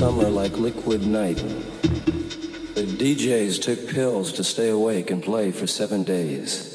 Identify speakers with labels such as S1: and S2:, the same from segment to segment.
S1: summer like liquid night. The DJs took pills to stay awake and play for seven days.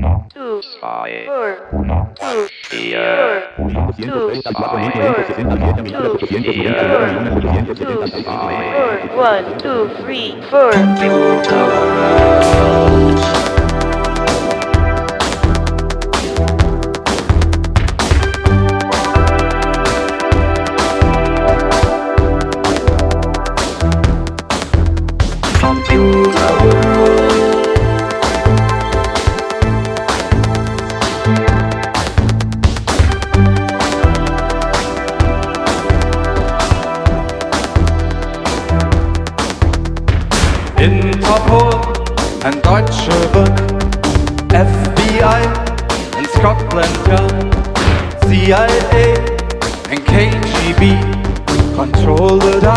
S2: uno, dos, five, uno, diez, uno, dos, five, one, two, three, four.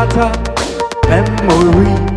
S2: matter. Memory.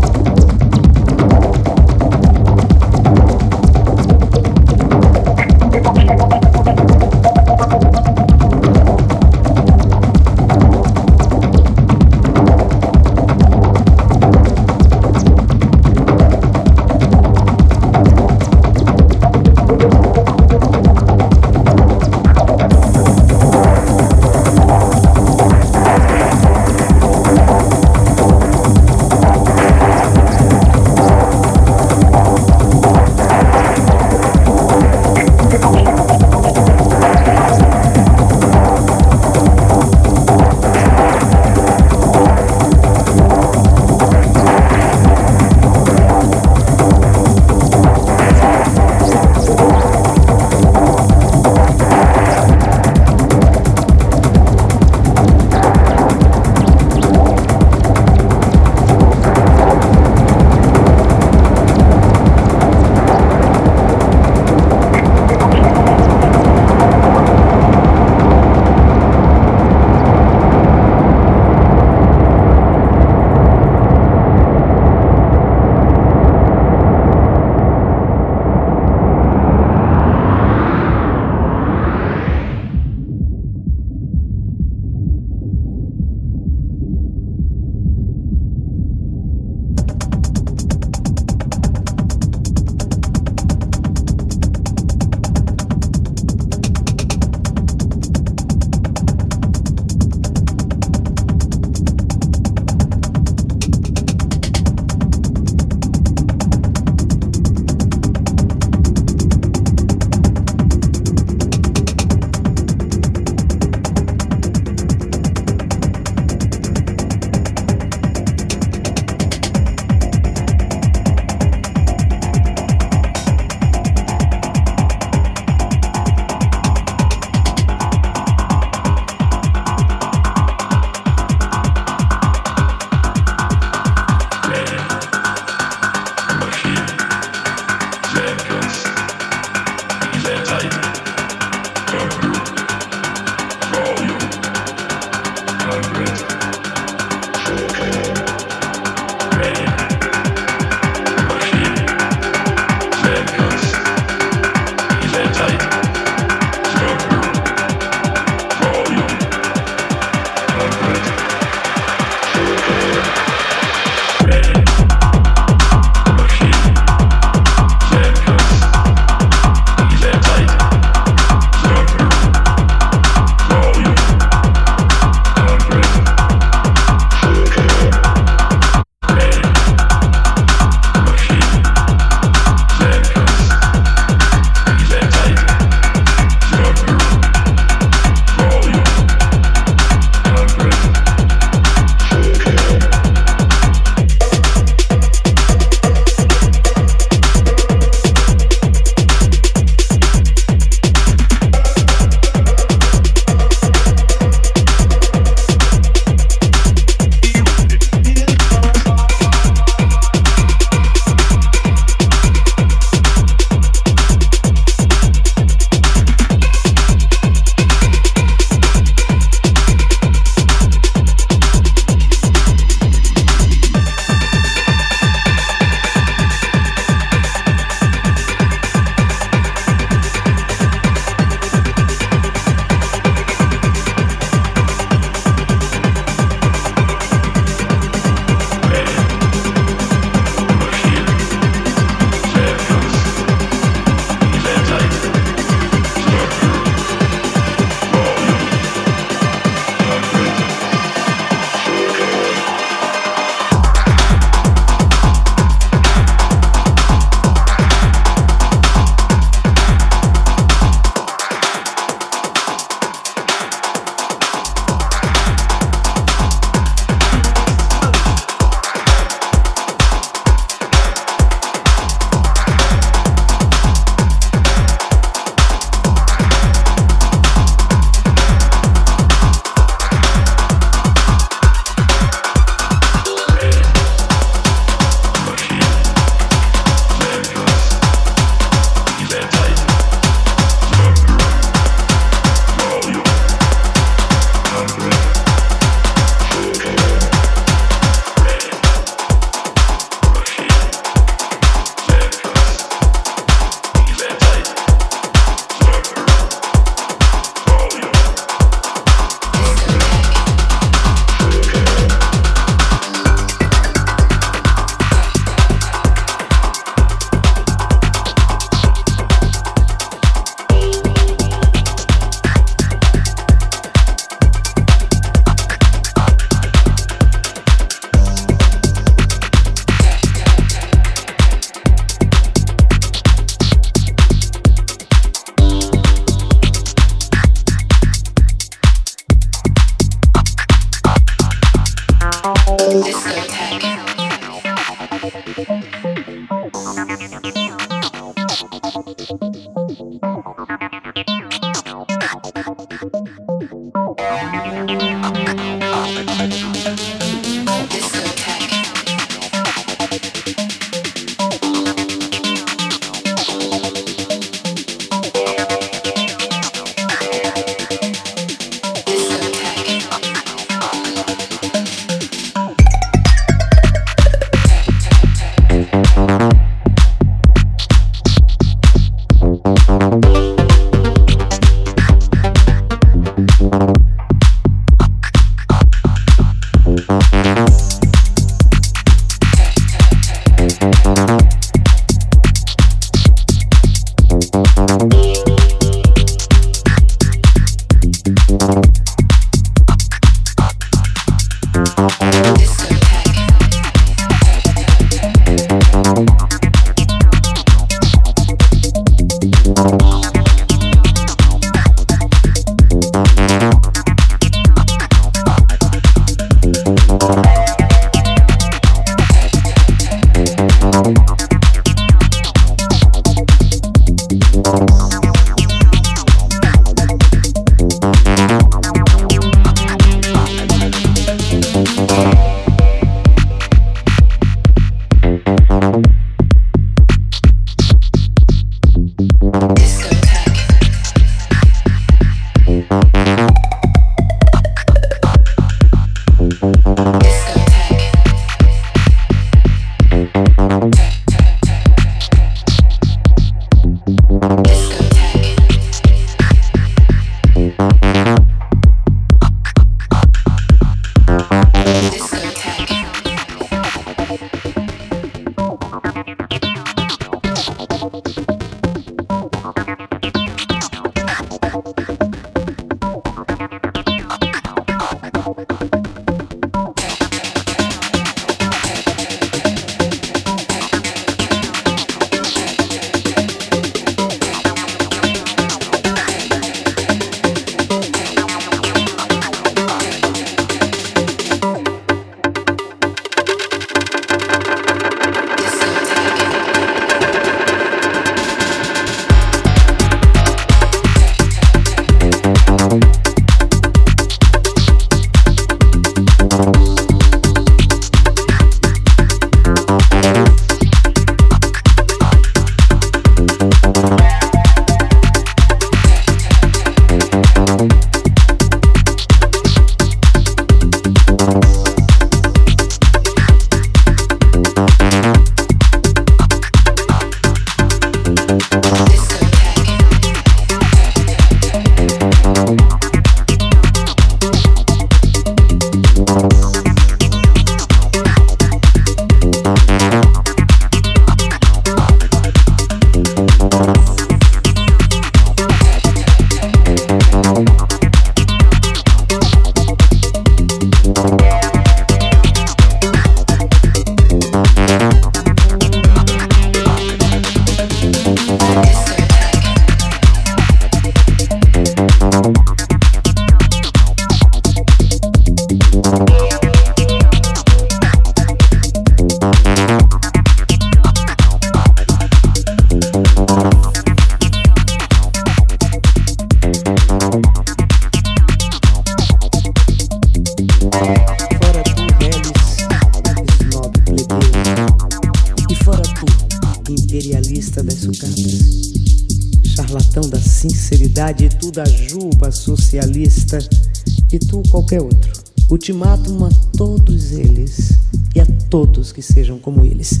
S3: Todos que sejam como eles.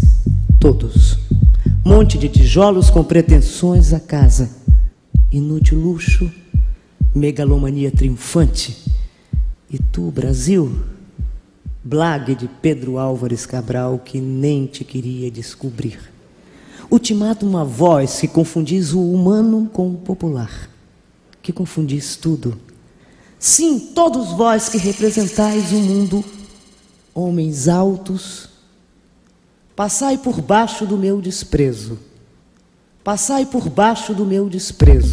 S3: Todos. Monte de tijolos com pretensões a casa. Inútil luxo, megalomania triunfante. E tu, Brasil, blague de Pedro Álvares Cabral que nem te queria descobrir. Ultimátum a voz que confundis o humano com o popular que confundis tudo. Sim, todos vós que representais o mundo, homens altos, passai por baixo do meu desprezo. Passai por baixo do meu desprezo.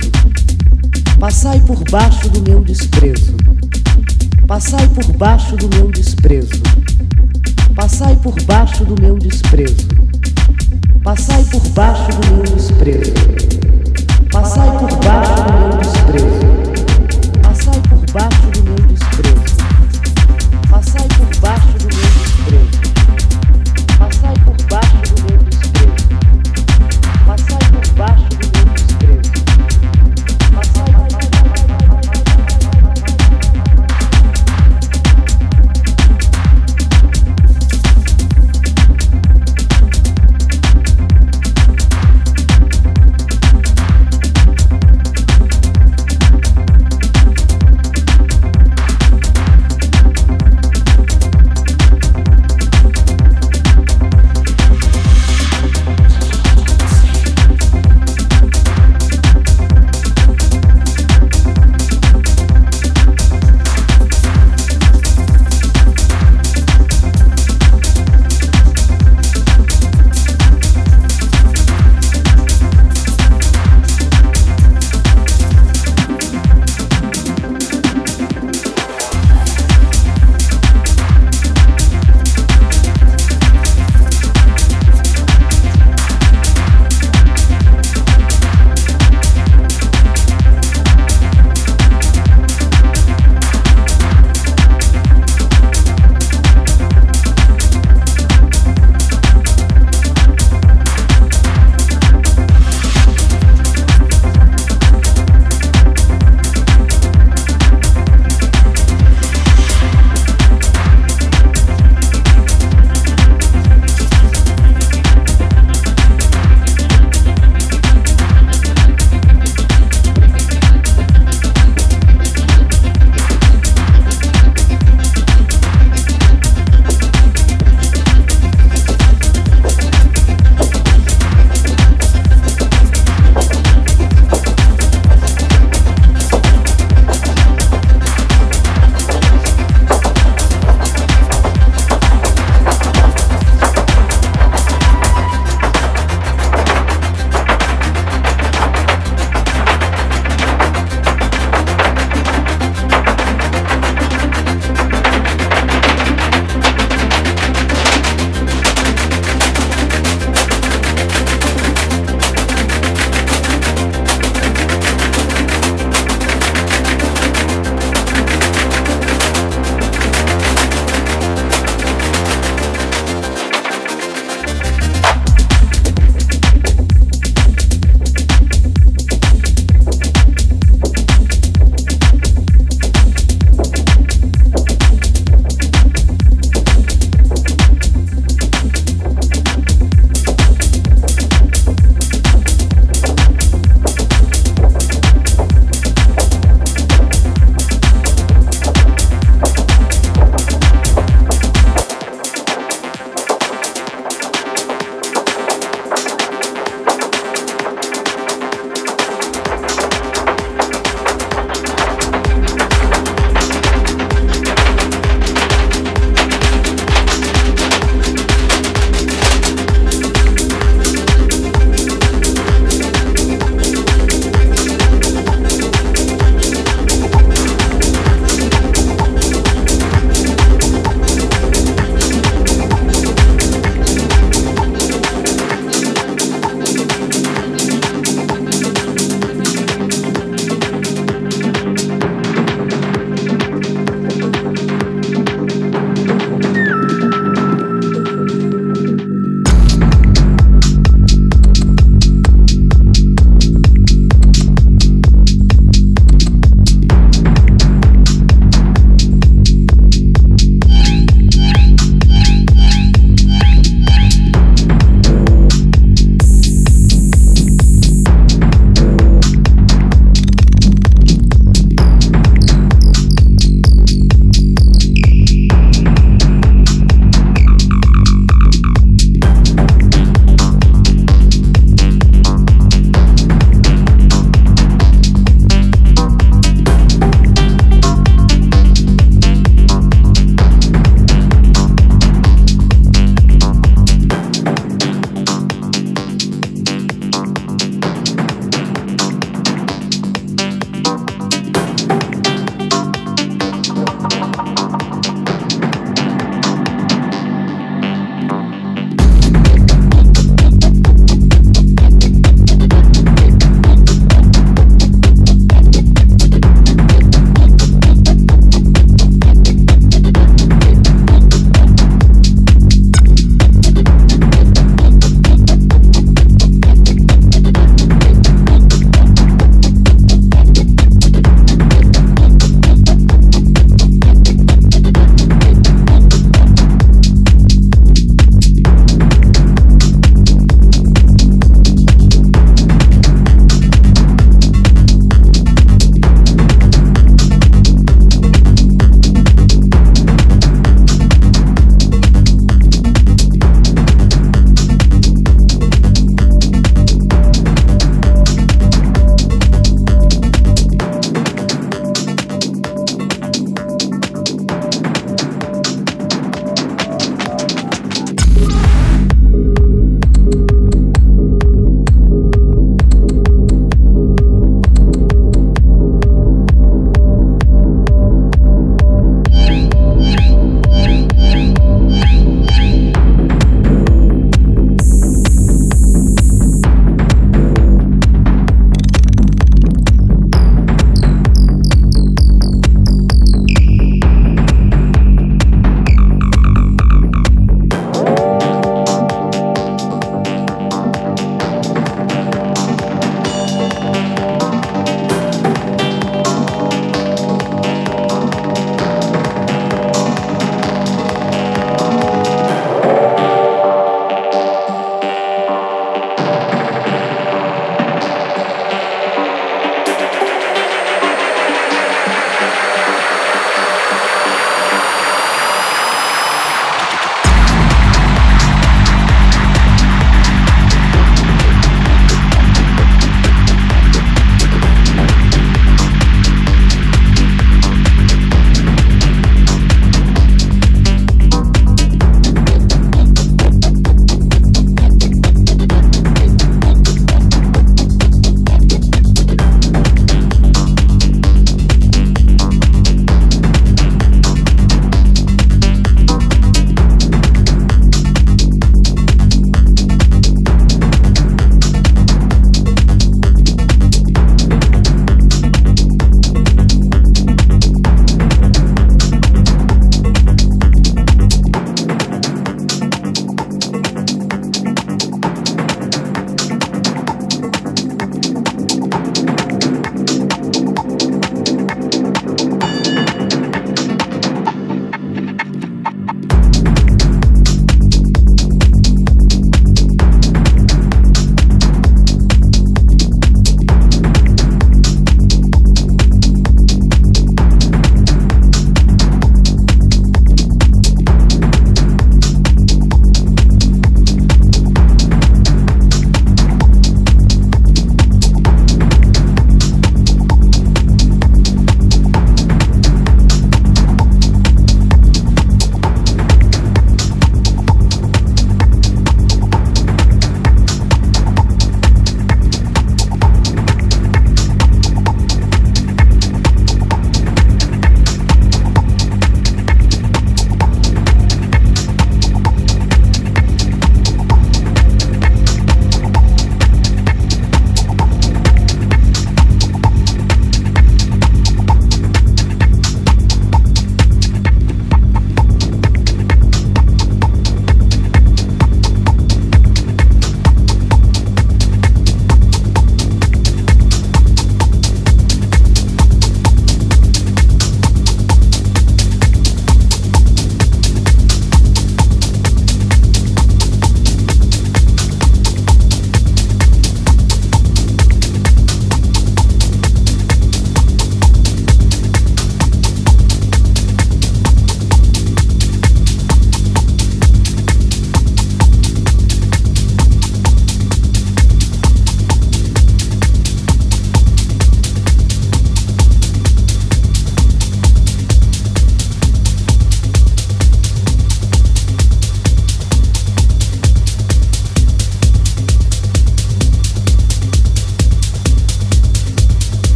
S3: Passai por baixo do meu desprezo. Passai por baixo do meu desprezo. Passai por baixo do meu desprezo. Passai por baixo do meu desprezo. Passai por baixo do meu desprezo.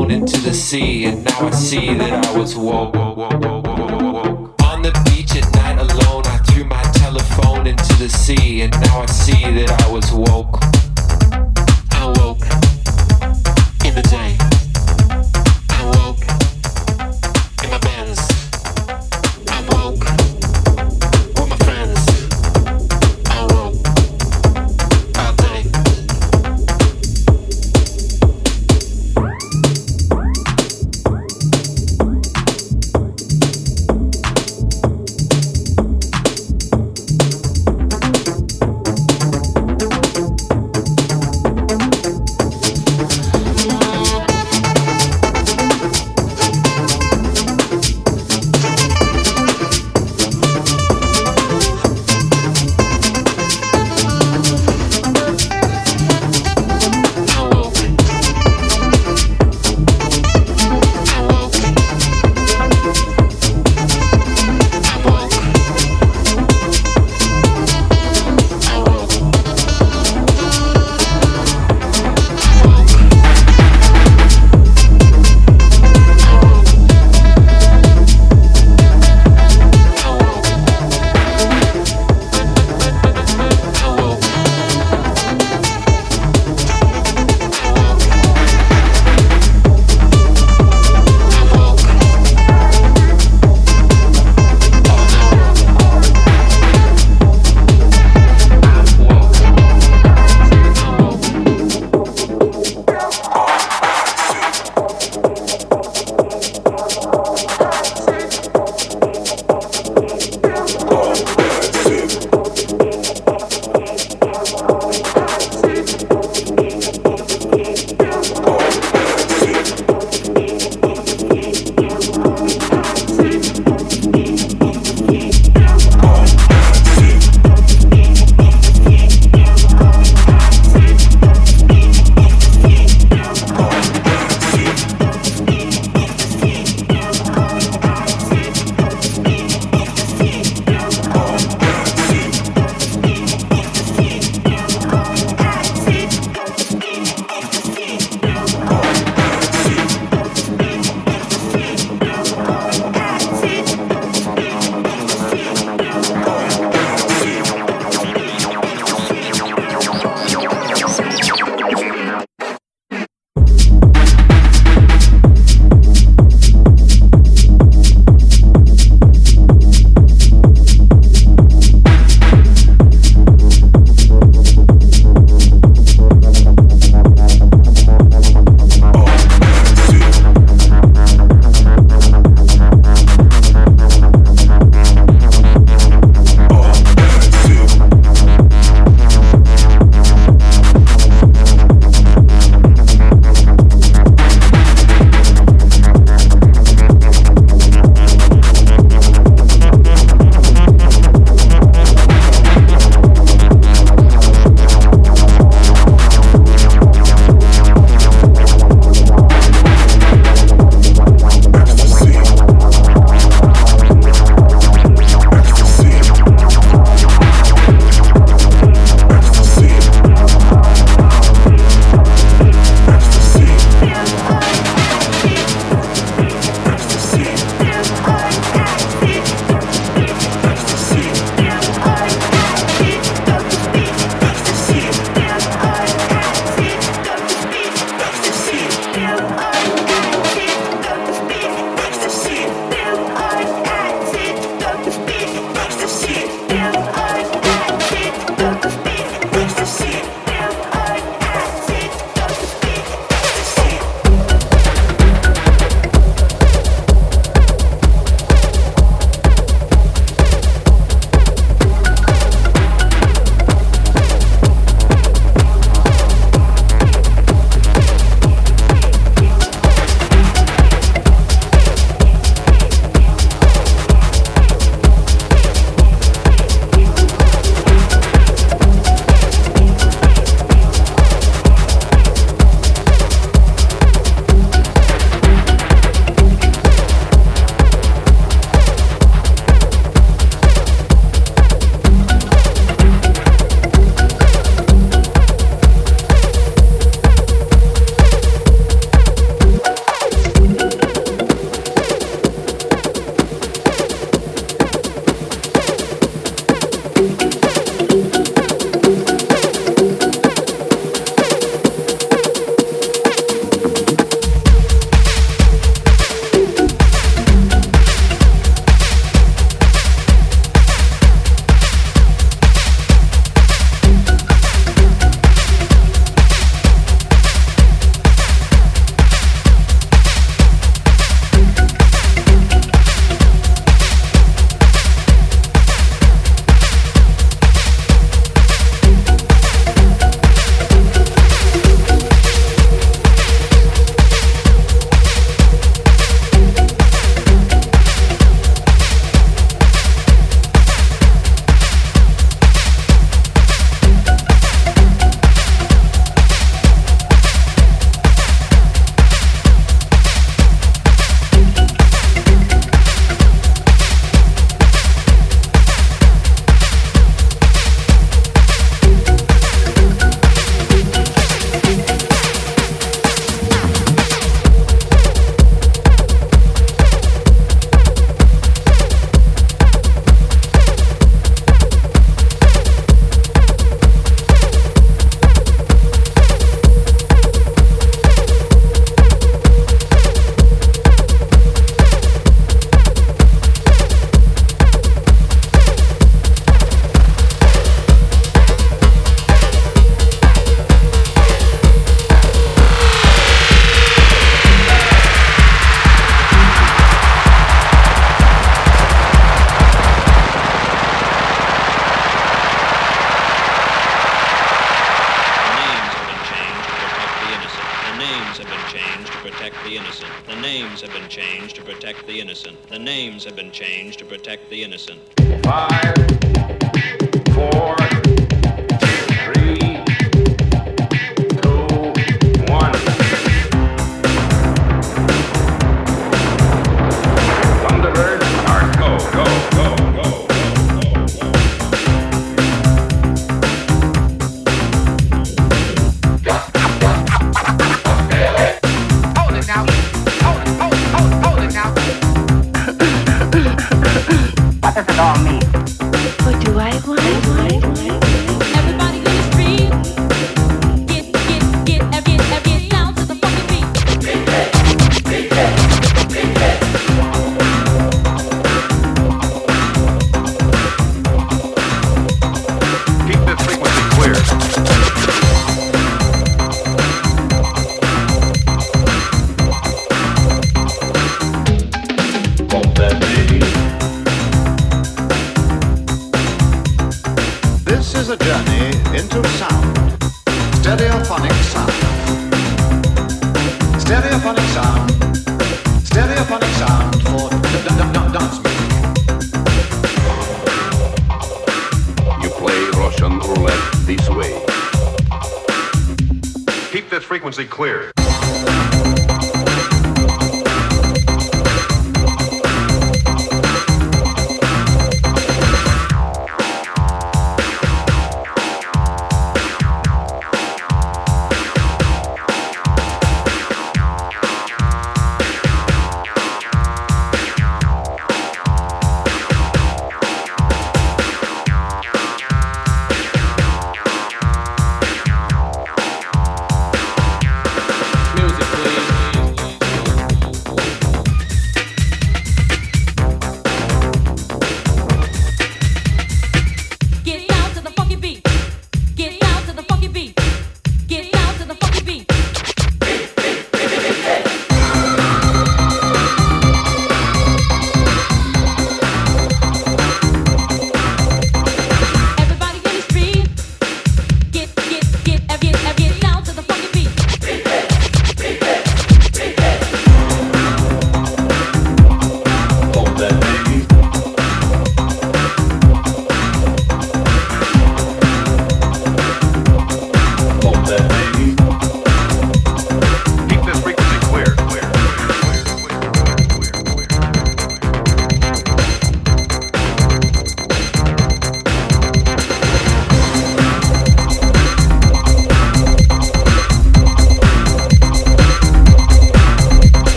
S3: thrown
S4: into the
S5: sea, and now
S6: I
S7: see that I was
S8: woke. On the
S9: beach at night alone,
S10: I threw my telephone into
S9: the sea, and now I see that I was woke.